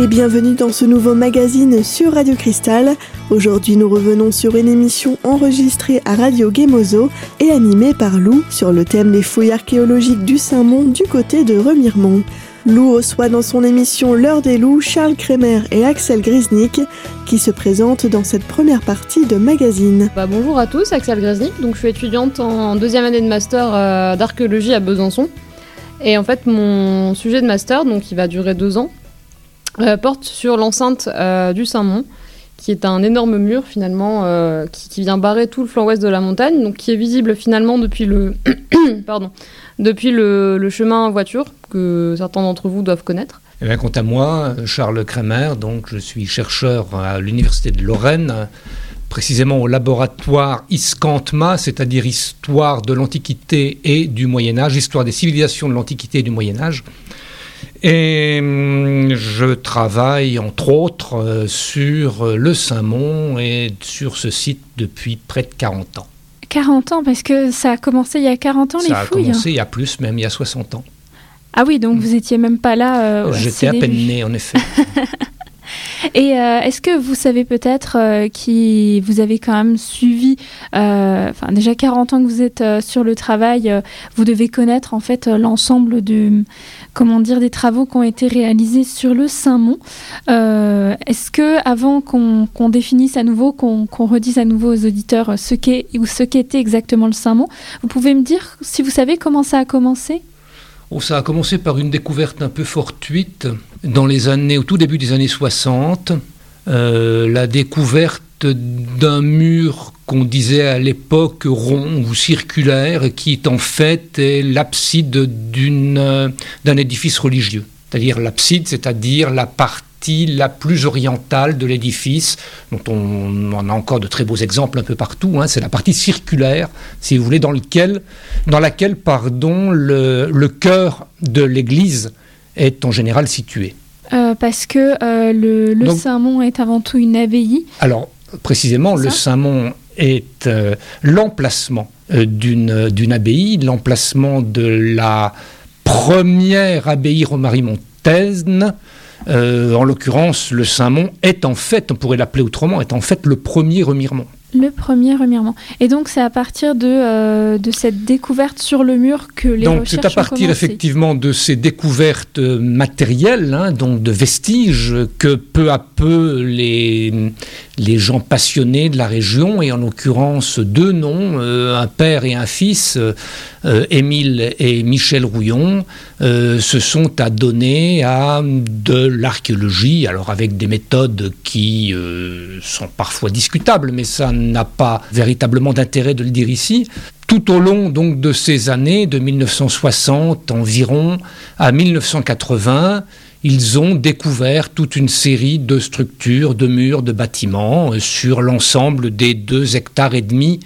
et bienvenue dans ce nouveau magazine sur Radio Cristal. Aujourd'hui, nous revenons sur une émission enregistrée à Radio Gemozo et animée par Lou sur le thème des fouilles archéologiques du Saint-Mont du côté de Remiremont. Lou reçoit dans son émission L'heure des loups Charles Kremer et Axel Grisnik qui se présentent dans cette première partie de magazine. Bah, bonjour à tous, Axel Grisnik. Donc, je suis étudiante en deuxième année de master euh, d'archéologie à Besançon. Et en fait, mon sujet de master, donc va durer deux ans, euh, porte sur l'enceinte euh, du Saint-Mont, qui est un énorme mur finalement euh, qui, vient barrer tout le flanc ouest de la montagne, donc qui est visible finalement depuis le, pardon, depuis le, chemin voiture que certains d'entre vous doivent connaître. Eh bien, quant à moi, Charles Kremer, donc je suis chercheur à l'université de Lorraine, précisément au laboratoire Iskantma, c'est-à-dire histoire de l'Antiquité et du Moyen Âge, histoire des civilisations de l'Antiquité et du Moyen Âge. Et hum, je travaille entre autres euh, sur euh, le Saint-Mont et sur ce site depuis près de 40 ans. 40 ans, parce que ça a commencé il y a 40 ans les fouilles Ça a commencé il y a plus, même il y a 60 ans. Ah oui, donc vous étiez même pas là. Euh, J'étais à peine né, en effet. Et euh, est-ce que vous savez peut-être euh, qui vous avez quand même suivi, euh, enfin déjà 40 ans que vous êtes sur le travail, vous devez connaître en fait l'ensemble de, comment dire, des travaux qui ont été réalisés sur le Saint-Mont. est-ce que avant qu'on définisse à nouveau, qu'on redise à nouveau aux auditeurs ce qu'est ou ce qu'était exactement le Saint-Mont, vous pouvez me dire si vous savez comment ça a commencé? Ça a commencé par une découverte un peu fortuite dans les années, au tout début des années 60, euh, la découverte d'un mur qu'on disait à l'époque rond ou circulaire, qui est en fait l'abside d'un édifice religieux. C'est-à-dire l'abside, c'est-à-dire la partie la plus orientale de l'édifice, dont on, a encore de très beaux exemples un peu partout. Hein. c'est la partie circulaire, si vous voulez, dans, lequel, dans laquelle pardon, le, le cœur de l'église est en général situé. Euh, parce que euh, le, Saint-Mont est avant tout une abbaye. Alors, précisément, le Saint-Mont est euh, l'emplacement d'une abbaye, l'emplacement de la première abbaye romarimontaine euh, en l'occurrence, le Saint-Mont est en fait, on pourrait l'appeler autrement, est en fait le premier remirement. Le premier remirement. Et donc c'est à partir de, euh, de cette découverte sur le mur que les donc, c'est à partir effectivement de ces découvertes matérielles, hein, donc de vestiges, que peu à peu les, les gens passionnés de la région, et en l'occurrence deux noms, euh, un père et un fils, euh, Émile et Michel Rouillon, se sont adonnés à de l'archéologie, alors avec des méthodes qui sont parfois discutables, mais ça n'a pas véritablement d'intérêt de le dire ici. Tout au long donc de ces années, de 1960 environ à 1980, ils ont découvert toute une série de structures, de murs, de bâtiments euh, sur l'ensemble des deux hectares et demi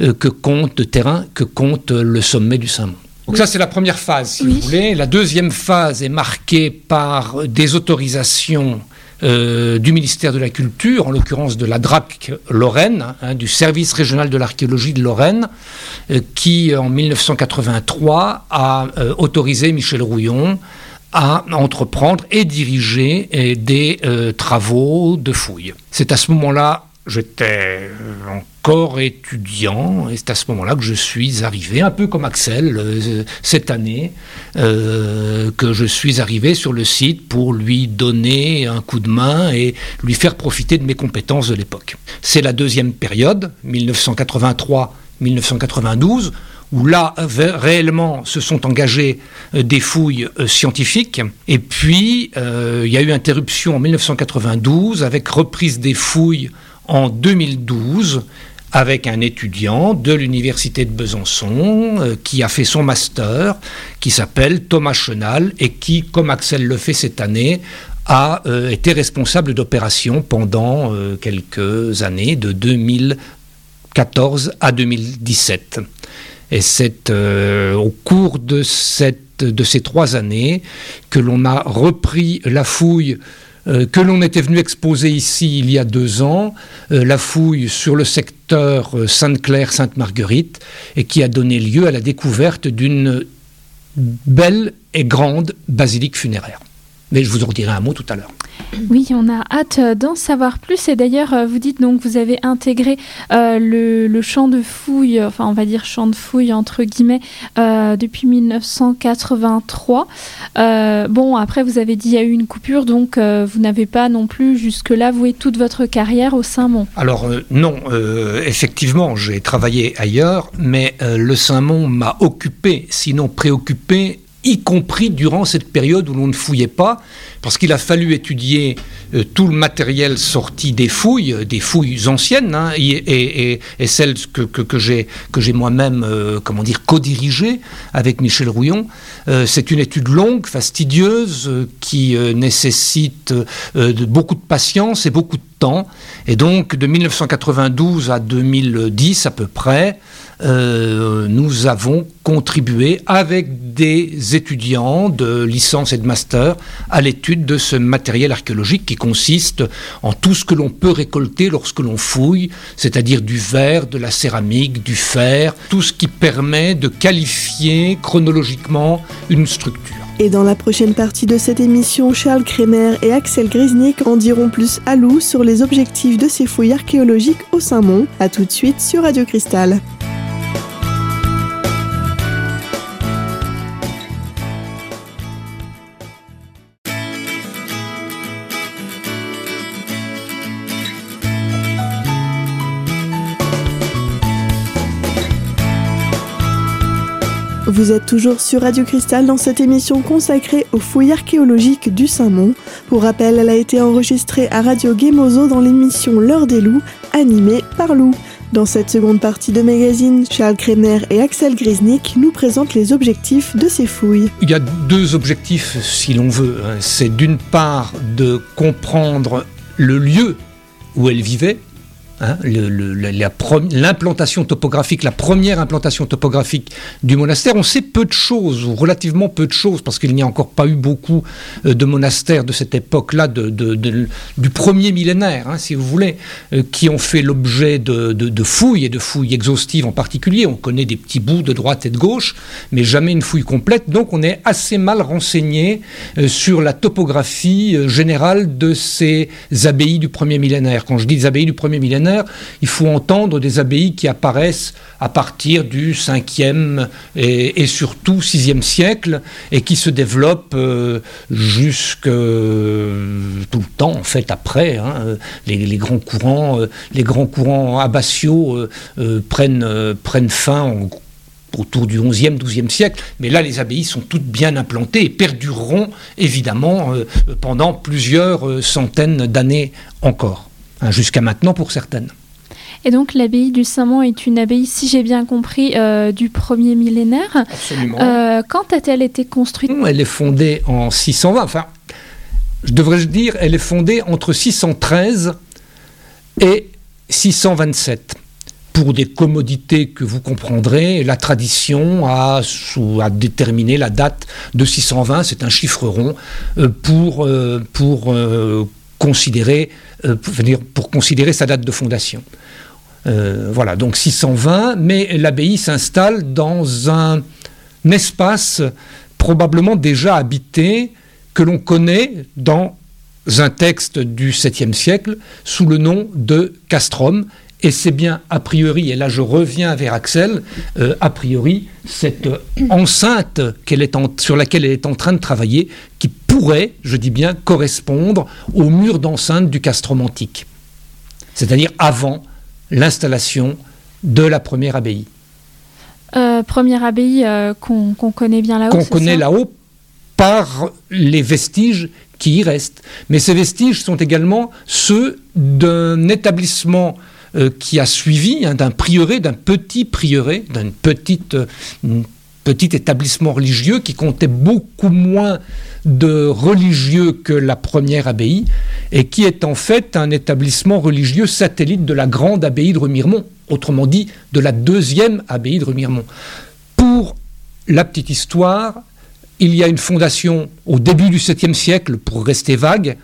euh, que compte de terrain que compte le sommet du Saint-Mont. Donc ça, c'est la première phase, si vous voulez. La deuxième phase est marquée par des autorisations euh, du ministère de la Culture, en l'occurrence de la DRAC Lorraine, hein, du service régional de l'archéologie de Lorraine, euh, qui en 1983 a euh, autorisé Michel Rouillon à entreprendre et diriger des travaux de fouilles. C'est à ce moment-là J'étais encore étudiant et c'est à ce moment-là que je suis arrivé, un peu comme Axel, euh, cette année, euh, que je suis arrivé sur le site pour lui donner un coup de main et lui faire profiter de mes compétences de l'époque. C'est la deuxième période, 1983-1992, où là, réellement, se sont engagées euh, des fouilles scientifiques. Et puis, il y a eu interruption en 1992 avec reprise des fouilles en 2012 avec un étudiant de l'université de Besançon euh, qui a fait son master, qui s'appelle Thomas Chenal et qui, comme Axel le fait cette année, a euh, été responsable d'opérations pendant euh, quelques années, de 2014 à 2017. Et c'est au cours de, de ces trois années que l'on a repris la fouille que l'on était venu exposer ici il y a deux ans, la fouille sur le secteur euh, Sainte-Claire-Sainte-Marguerite, et qui a donné lieu à la découverte d'une belle et grande basilique funéraire. Mais je vous en dirai un mot tout à l'heure. Oui, on a hâte d'en savoir plus. Et d'ailleurs, euh, vous dites donc vous avez intégré euh, le, champ de fouilles, enfin on va dire champ de fouilles entre guillemets, euh, depuis 1983. bon, après vous avez dit il y a eu une coupure, donc vous n'avez pas non plus jusque-là voué toute votre carrière au Saint-Mont. Alors non, effectivement, j'ai travaillé ailleurs, mais le Saint-Mont m'a occupé, sinon préoccupé y compris durant cette période où l'on ne fouillait pas, parce qu'il a fallu étudier euh, tout le matériel sorti des fouilles, euh, des fouilles anciennes, hein, et, celles que, que, j'ai moi-même, euh, comment dire, co-dirigées avec Michel Rouillon. C'est une étude longue, fastidieuse, qui nécessite beaucoup de patience et beaucoup de temps. Et donc, de 1992 à 2010 à peu près, euh, nous avons contribué avec des étudiants de licence et de master à l'étude de ce matériel archéologique qui consiste en tout ce que l'on peut récolter lorsque l'on fouille, c'est-à-dire du verre, de la céramique, du fer, tout ce qui permet de qualifier chronologiquement une structure. Et dans la prochaine partie de cette émission, Charles Kremer et Axel Grisnik en diront plus à loup sur les objectifs de ces fouilles archéologiques au Saint-Mont. A tout de suite sur Radio Cristal. Vous êtes toujours sur Radio Cristal dans cette émission consacrée aux fouilles archéologiques du Saint-Mont. Pour rappel, elle a été enregistrée à Radio Gemozo dans l'émission L'heure des loups, animée par Lou. Dans cette seconde partie de magazine, Charles Kremer et Axel Grisnik nous présentent les objectifs de ces fouilles. Il y a deux objectifs, si l'on veut. C'est d'une part de comprendre le lieu où elle vivait, Hein, l'implantation topographique, la première implantation topographique du monastère, on sait peu de choses, ou relativement peu de choses, parce qu'il n'y a encore pas eu beaucoup euh, de monastères de cette époque-là, du premier millénaire, hein, si vous voulez, euh, qui ont fait l'objet de, fouilles, et de fouilles exhaustives en particulier. On connaît des petits bouts de droite et de gauche, mais jamais une fouille complète, donc on est assez mal renseigné euh, sur la topographie générale de ces abbayes du premier millénaire. Quand je dis abbayes du premier millénaire, il faut entendre des abbayes qui apparaissent à partir du 5e et, surtout 6e siècle et qui se développent euh, jusque euh, tout le temps en fait après. Hein. les, grands courants, euh, les grands courants abbatiaux prennent, prennent fin autour du 11e, 12e siècle, mais là les abbayes sont toutes bien implantées et perdureront évidemment pendant plusieurs centaines d'années encore. Hein, jusqu'à maintenant pour certaines. Et donc l'abbaye du Saint-Mont est une abbaye, si j'ai bien compris, euh, du premier millénaire. Absolument. Euh, quand a-t-elle été construite? Elle est fondée en 620. Enfin, je devrais dire, elle est fondée entre 613 et 627. Pour des commodités que vous comprendrez, la tradition a, a déterminé la date de 620, c'est un chiffre rond, euh, pour, pour considérer, euh, pour, considérer sa date de fondation. Euh, voilà, donc 620, mais l'abbaye s'installe dans un, espace probablement déjà habité que l'on connaît dans un texte du 7e siècle sous le nom de castrum et c'est bien a priori, et là je reviens vers Axel, euh, a priori, cette enceinte sur laquelle elle est en train de travailler, qui pourrait, je dis bien, correspondre au mur d'enceinte du castrum antique. C'est-à-dire avant l'installation de la première abbaye. Euh, première abbaye euh, qu'on connaît bien là-haut. Qu'on connaît là-haut par les vestiges qui y restent. Mais ces vestiges sont également ceux d'un établissement euh, qui a suivi hein, d'un prieuré, d'un petit prieuré, d'un euh, petit établissement religieux qui comptait beaucoup moins de religieux que la première abbaye et qui est en fait un établissement religieux satellite de la grande abbaye de Remiremont, autrement dit de la deuxième abbaye de Remiremont. Pour la petite histoire, il y a une fondation au début du 7e siècle, pour rester vague,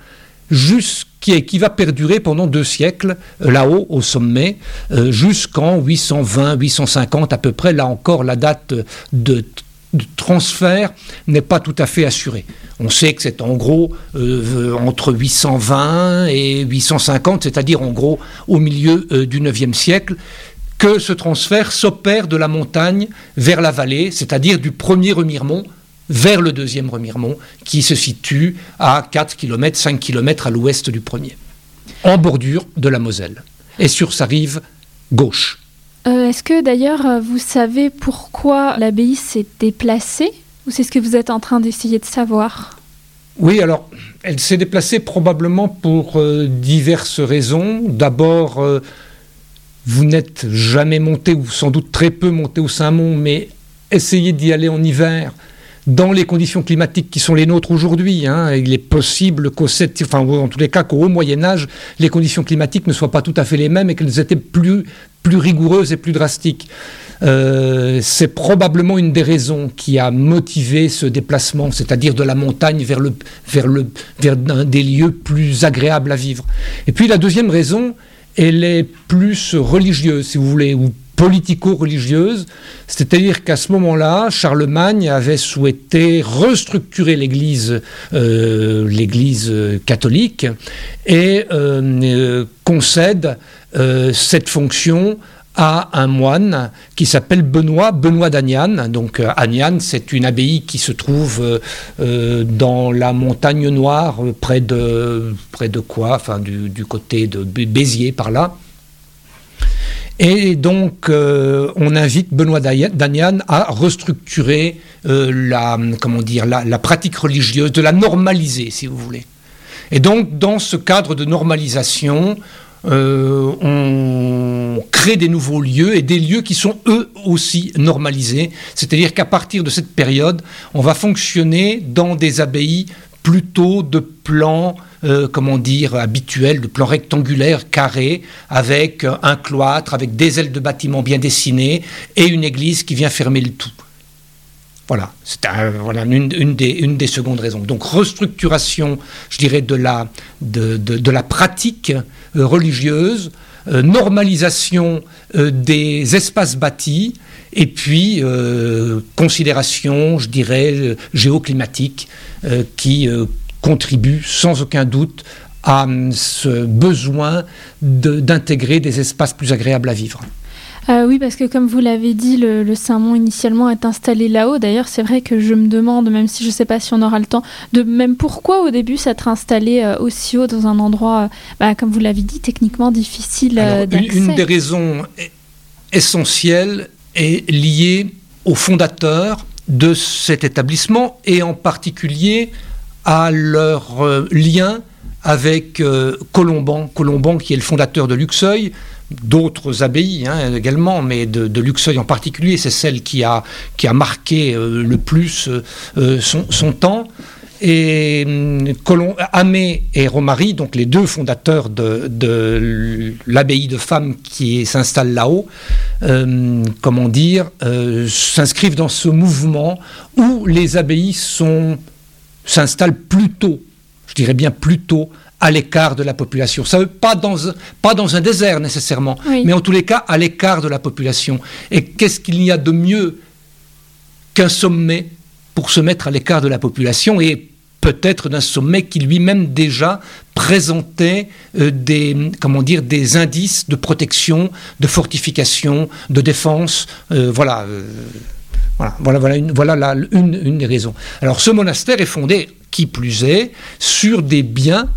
qui, va perdurer pendant deux siècles, euh, là-haut, au sommet, euh, jusqu'en 820, 850 à peu près. Là encore, la date de transfert n'est pas tout à fait assuré. On sait que c'est en gros euh, entre 820 et 850, c'est-à-dire en gros au milieu du IXe siècle, que ce transfert s'opère de la montagne vers la vallée, c'est-à-dire du premier Remiremont vers le deuxième Remiremont, qui se situe à 4 km, 5 km à l'ouest du premier, en bordure de la Moselle, et sur sa rive gauche. Euh, est-ce que d'ailleurs vous savez pourquoi l'abbaye s'est déplacée ou c'est ce que vous êtes en train d'essayer de savoir? Oui, alors elle s'est déplacée probablement pour euh, diverses raisons. D'abord, euh, vous n'êtes jamais monté, ou sans doute très peu monté au Saint-Mont, mais essayez d'y aller en hiver dans les conditions climatiques qui sont les nôtres aujourd'hui. Hein, il est possible qu'au enfin, en tous les cas qu'au Moyen Âge, les conditions climatiques ne soient pas tout à fait les mêmes et qu'elles étaient plus, plus rigoureuses et plus drastiques. Euh, c'est probablement une des raisons qui a motivé ce déplacement, c'est-à-dire de la montagne vers, le, vers, le, vers des lieux plus agréables à vivre. Et puis la deuxième raison, elle est plus religieuse, si vous voulez, ou politico-religieuse, c'est-à-dire qu'à ce moment-là, Charlemagne avait souhaité restructurer l'Église, euh, l'Église catholique, et euh, concède cette fonction à un moine qui s'appelle Benoît, Benoît d'Agnan. Donc euh, Agnan, c'est une abbaye qui se trouve euh, euh, dans la montagne noire, près de, près de quoi? Du, côté de Béziers, par là. Et donc, on invite Benoît d'Agnan à restructurer dire, la, pratique religieuse, de la normaliser, si vous voulez. Et donc, dans ce cadre de normalisation, euh, on crée des nouveaux lieux et des lieux qui sont eux aussi normalisés. C'est-à-dire qu'à partir de cette période, on va fonctionner dans des abbayes plutôt de plan, euh, comment dire, habituel, de plan rectangulaire, carré, avec un cloître, avec des ailes de bâtiments bien dessinées et une église qui vient fermer le tout. Voilà, c'est une, des, secondes raisons. Donc restructuration, je dirais, de la, de, de, la pratique euh, religieuse, euh, normalisation des espaces bâtis, et puis considération, je dirais, géoclimatique, qui contribue sans aucun doute à ce besoin d'intégrer des espaces plus agréables à vivre. Euh, oui, parce que comme vous l'avez dit, le, Saint-Mont initialement est installé là-haut. D'ailleurs, c'est vrai que je me demande, même si je ne sais pas si on aura le temps, de même pourquoi au début s'être installé euh, aussi haut dans un endroit, euh, bah, comme vous l'avez dit, techniquement difficile d'accès. Une, des raisons essentielles est liée aux fondateurs de cet établissement et en particulier à leur lien avec Colomban, Colomban qui est le fondateur de Luxeuil, d'autres abbayes hein, également, mais de, Luxeuil en particulier, c'est celle qui a, qui a marqué euh, le plus euh, son, temps. Et hum, Amé et Romary, donc les deux fondateurs de, l'abbaye de femmes qui s'installe là-haut, euh, comment dire, s'inscrivent dans ce mouvement où les abbayes s'installent plutôt, je dirais bien plutôt, à l'écart de la population. Ça veut pas dans, pas dans un désert nécessairement, mais en tous les cas à l'écart de la population. Et qu'est-ce qu'il y a de mieux qu'un sommet pour se mettre à l'écart de la population et peut-être d'un sommet qui lui-même déjà présentait euh, des, comment dire, des indices de protection, de fortification, de défense. Euh, voilà. Euh, voilà, voilà, voilà, une, voilà une, des raisons. Alors ce monastère est fondé, qui plus est, sur des biens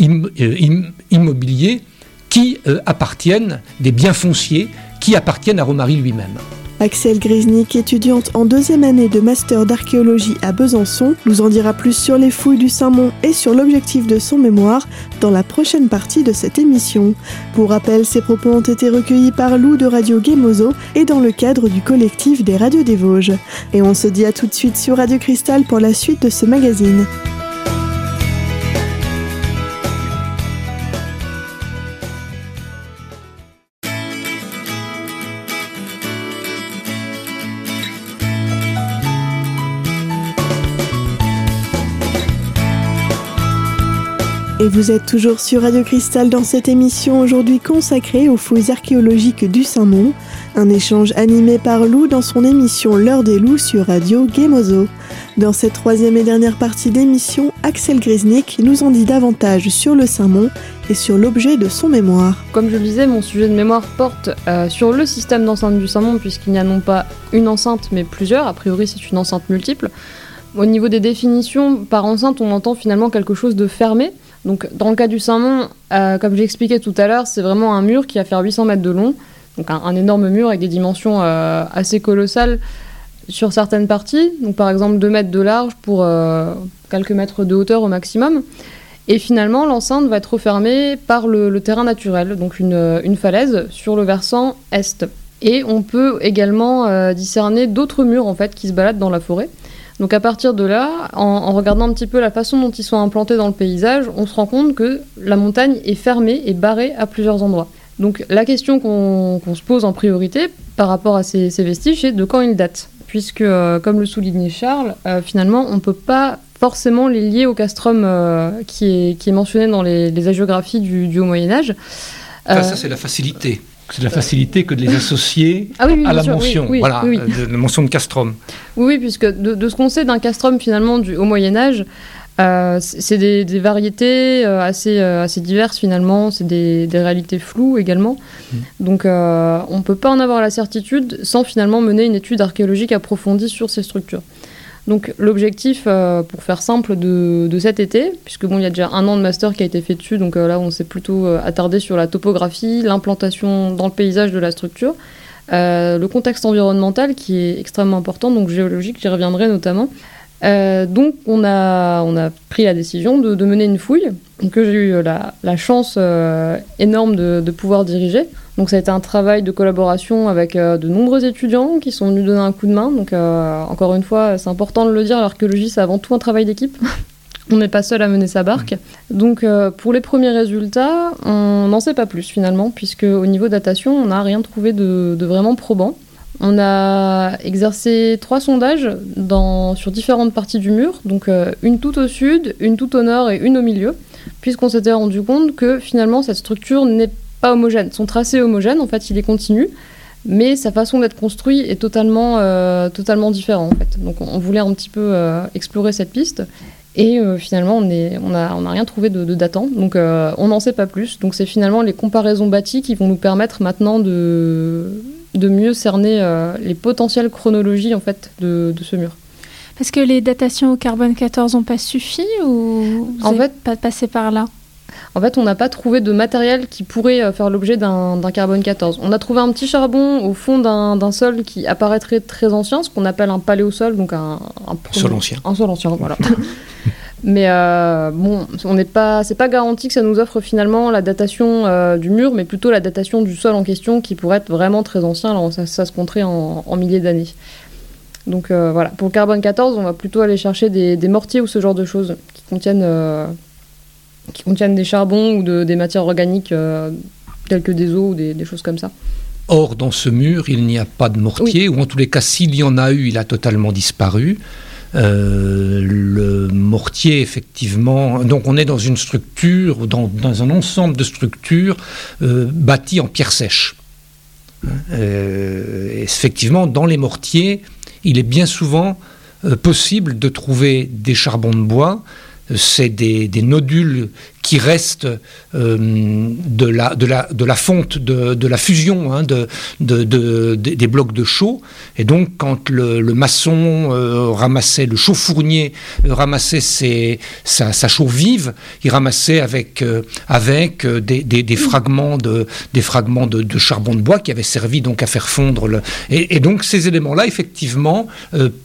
euh, immobiliers qui euh, appartiennent, des biens fonciers qui appartiennent à Romary lui-même. Axel Grisnik, étudiante en deuxième année de master d'archéologie à Besançon, nous en dira plus sur les fouilles du Saint-Mont et sur l'objectif de son mémoire dans la prochaine partie de cette émission. Pour rappel, ces propos ont été recueillis par Lou de Radio Gemozo et dans le cadre du collectif des radios des Vosges. Et on se dit à tout de suite sur Radio Cristal pour la suite de ce magazine. Vous êtes toujours sur Radio Cristal dans cette émission aujourd'hui consacrée aux fouilles archéologiques du Saint-Mont, un échange animé par Lou dans son émission L'heure des loups sur Radio Gemozo. Dans cette troisième et dernière partie d'émission, Axel Grisnik nous en dit davantage sur le Saint-Mont et sur l'objet de son mémoire. Comme je le disais, mon sujet de mémoire porte euh, sur le système d'enceinte du Saint-Mont puisqu'il n'y a non pas une enceinte mais plusieurs, a priori c'est une enceinte multiple. Au niveau des définitions, par enceinte on entend finalement quelque chose de fermé, donc, dans le cas du Saint-Mont, euh, comme j'ai expliqué tout à l'heure, c'est vraiment un mur qui va faire 800 mètres de long, donc un, énorme mur avec des dimensions euh, assez colossales sur certaines parties, donc par exemple 2 mètres de large pour euh, quelques mètres de hauteur au maximum. Et finalement, l'enceinte va être refermée par le, terrain naturel, donc une, une, falaise sur le versant est. Et on peut également discerner d'autres murs en fait qui se baladent dans la forêt. Donc à partir de là, en, regardant un petit peu la façon dont ils sont implantés dans le paysage, on se rend compte que la montagne est fermée et barrée à plusieurs endroits. Donc la question qu'on se pose en priorité par rapport à ces, vestiges, c'est de quand ils datent. Puisque, euh, comme le soulignait Charles, euh, finalement, on ne peut pas forcément les lier au castrum euh, qui, est, mentionné dans les, hagiographies du, Haut Moyen Âge. ça c'est la facilité. C'est de la facilité que de les associer ah à la mention, voilà, de, la mention de castrum. Oui, puisque de, ce qu'on sait d'un castrum finalement du, au Moyen Âge, euh, c'est des, variétés euh, assez, euh, assez diverses finalement, c'est des, réalités floues également. Mm. Donc on ne peut pas en avoir la certitude sans finalement mener une étude archéologique approfondie sur ces structures. Donc l'objectif, euh, pour faire simple, de, cet été, puisque bon, il y a déjà un an de master qui a été fait dessus, donc euh, là on s'est plutôt euh, attardé sur la topographie, l'implantation dans le paysage de la structure, le contexte environnemental qui est extrêmement important, donc géologique, j'y reviendrai notamment. Donc on a, on a pris la décision de, mener une fouille que j'ai eu la, chance énorme de, pouvoir diriger. Donc ça a été un travail de collaboration avec euh, de nombreux étudiants qui sont venus donner un coup de main. Donc euh, encore une fois, c'est important de le dire, l'archéologie c'est avant tout un travail d'équipe. on n'est pas seul à mener sa barque. Donc euh, pour les premiers résultats, on n'en sait pas plus finalement, puisque au niveau datation, on n'a rien trouvé de, vraiment probant. On a exercé trois sondages sur différentes parties du mur, donc une tout au sud, une tout au nord et une au milieu, puisqu'on s'était rendu compte que finalement cette structure n'est pas homogène. Son tracé est homogène, en fait, il est continu, mais sa façon d'être construit est totalement, euh, totalement différent, en fait. Donc, on, voulait un petit peu euh, explorer cette piste. Et euh, finalement, on n'a rien trouvé de, datant, donc on n'en sait pas plus. Donc c'est finalement les comparaisons bâties qui vont nous permettre maintenant de, de mieux cerner les potentielles chronologies en fait de, de ce mur. Parce que les datations au carbone 14 n'ont pas suffi ou vous en fait, pas passé par là? en fait, on n'a pas trouvé de matériel qui pourrait euh, faire l'objet d'un carbone 14. On a trouvé un petit charbon au fond d'un sol qui apparaîtrait très ancien, ce qu'on appelle un paléosol, donc un, sol ancien. Un sol ancien, voilà. mais euh, bon, on n'est pas, c'est pas garanti que ça nous offre finalement la datation euh, du mur, mais plutôt la datation du sol en question, qui pourrait être vraiment très ancien. Alors ça, se compterait en, milliers d'années. Donc voilà, pour le carbone 14, on va plutôt aller chercher des, des mortiers ou ce genre de choses qui contiennent qui contiennent des charbons ou de, des matières organiques euh, telles que des eaux ou des, choses comme ça. Or, dans ce mur, il n'y a pas de mortier, ou en tous les cas, s'il y en a eu, il a totalement disparu. Euh, mortier, effectivement, donc on est dans une structure, dans, un ensemble de structures euh, bâties en pierre sèche. effectivement, dans les mortiers, il est bien souvent possible de trouver des charbons de bois c'est des, nodules qui restent euh, de, la, fonte, de, la fusion hein, de, des blocs de chaux. Et donc, quand le, maçon euh, ramassait, le chauffournier euh, ramassait sa, chaux vive, il ramassait avec, avec des, fragments, de, charbon de bois qui avaient servi donc à faire fondre. Et, donc, ces éléments-là, effectivement,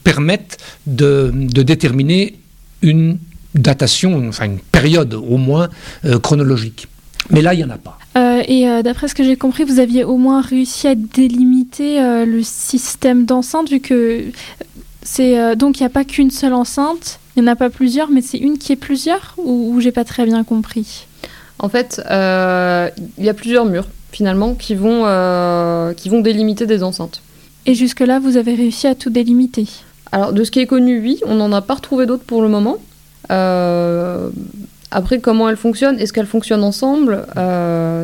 permettent de déterminer une datation, enfin une période au moins euh, chronologique. Mais là, il n'y en a pas. Euh, et euh, d'après ce que j'ai compris, vous aviez au moins réussi à délimiter le système d'enceinte, vu que c'est donc il n'y a pas qu'une seule enceinte, il n'y en a pas plusieurs, mais c'est une qui est plusieurs, ou, ou j'ai pas très bien compris? En fait, il y a plusieurs murs finalement qui vont, qui vont délimiter des enceintes. Et jusque-là, vous avez réussi à tout délimiter? Alors, de ce qui est connu, oui, on n'en a pas retrouvé d'autres pour le moment. Euh, Après, comment elles fonctionnent? Est-ce qu'elles fonctionnent ensemble?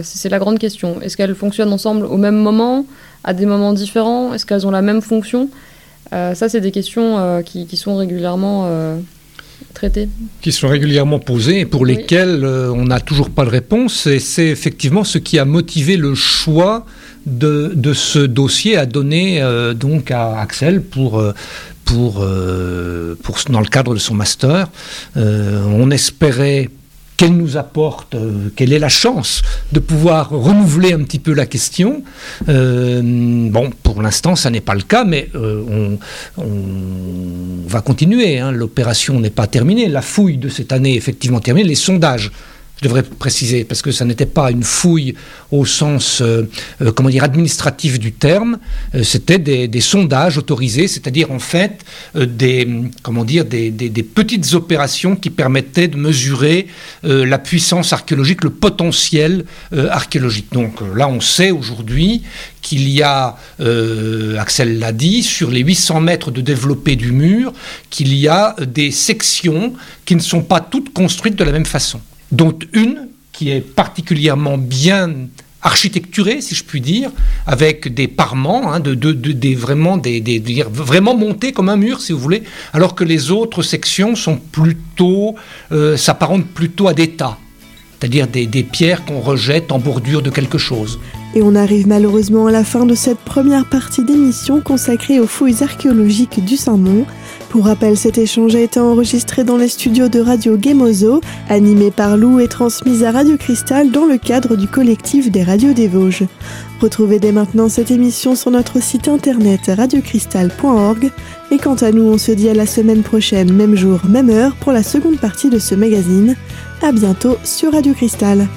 C'est la grande question. Est-ce qu'elles fonctionnent ensemble au même moment, à des moments différents? Est-ce qu'elles ont la même fonction? Ça, c'est des questions qui, qui, sont régulièrement traitées. Qui sont régulièrement posées et pour lesquelles on n'a toujours pas de réponse. Et c'est effectivement ce qui a motivé le choix de, de ce dossier à donner donc à Axel pour pour, euh, pour, dans le cadre de son master. Euh, on espérait qu'elle nous apporte, euh, quelle est la chance de pouvoir renouveler un petit peu la question. bon, pour l'instant, ça n'est pas le cas, mais on, va continuer. Hein. L'opération n'est pas terminée. La fouille de cette année est effectivement terminée. Les sondages je devrais préciser, parce que ça n'était pas une fouille au sens, euh, euh, comment dire, administratif du terme, euh, c'était des, sondages autorisés, c'est-à-dire en fait des, comment dire, des, petites opérations qui permettaient de mesurer la puissance archéologique, le potentiel archéologique. Donc là, on sait aujourd'hui qu'il y a, Axel l'a dit, sur les 800 mètres de développé du mur, qu'il y a des sections qui ne sont pas toutes construites de la même façon dont une qui est particulièrement bien architecturée, si je puis dire, avec des parements, hein, vraiment, montés comme un mur, si vous voulez, alors que les autres sections sont plutôt, euh, s'apparentent plutôt à des tas, c'est-à-dire des pierres qu'on rejette en bordure de quelque chose. Et on arrive malheureusement à la fin de cette première partie d'émission consacrée aux fouilles archéologiques du Saint-Mont. Pour rappel, cet échange a été enregistré dans les studios de Radio Gemozo, animé par Lou et transmis à Radio Cristal dans le cadre du collectif des radios des Vosges. Retrouvez dès maintenant cette émission sur notre site internet radiocristal.org. Et quant à nous, on se dit à la semaine prochaine, même jour, même heure, pour la seconde partie de ce magazine. À bientôt sur Radio Cristal.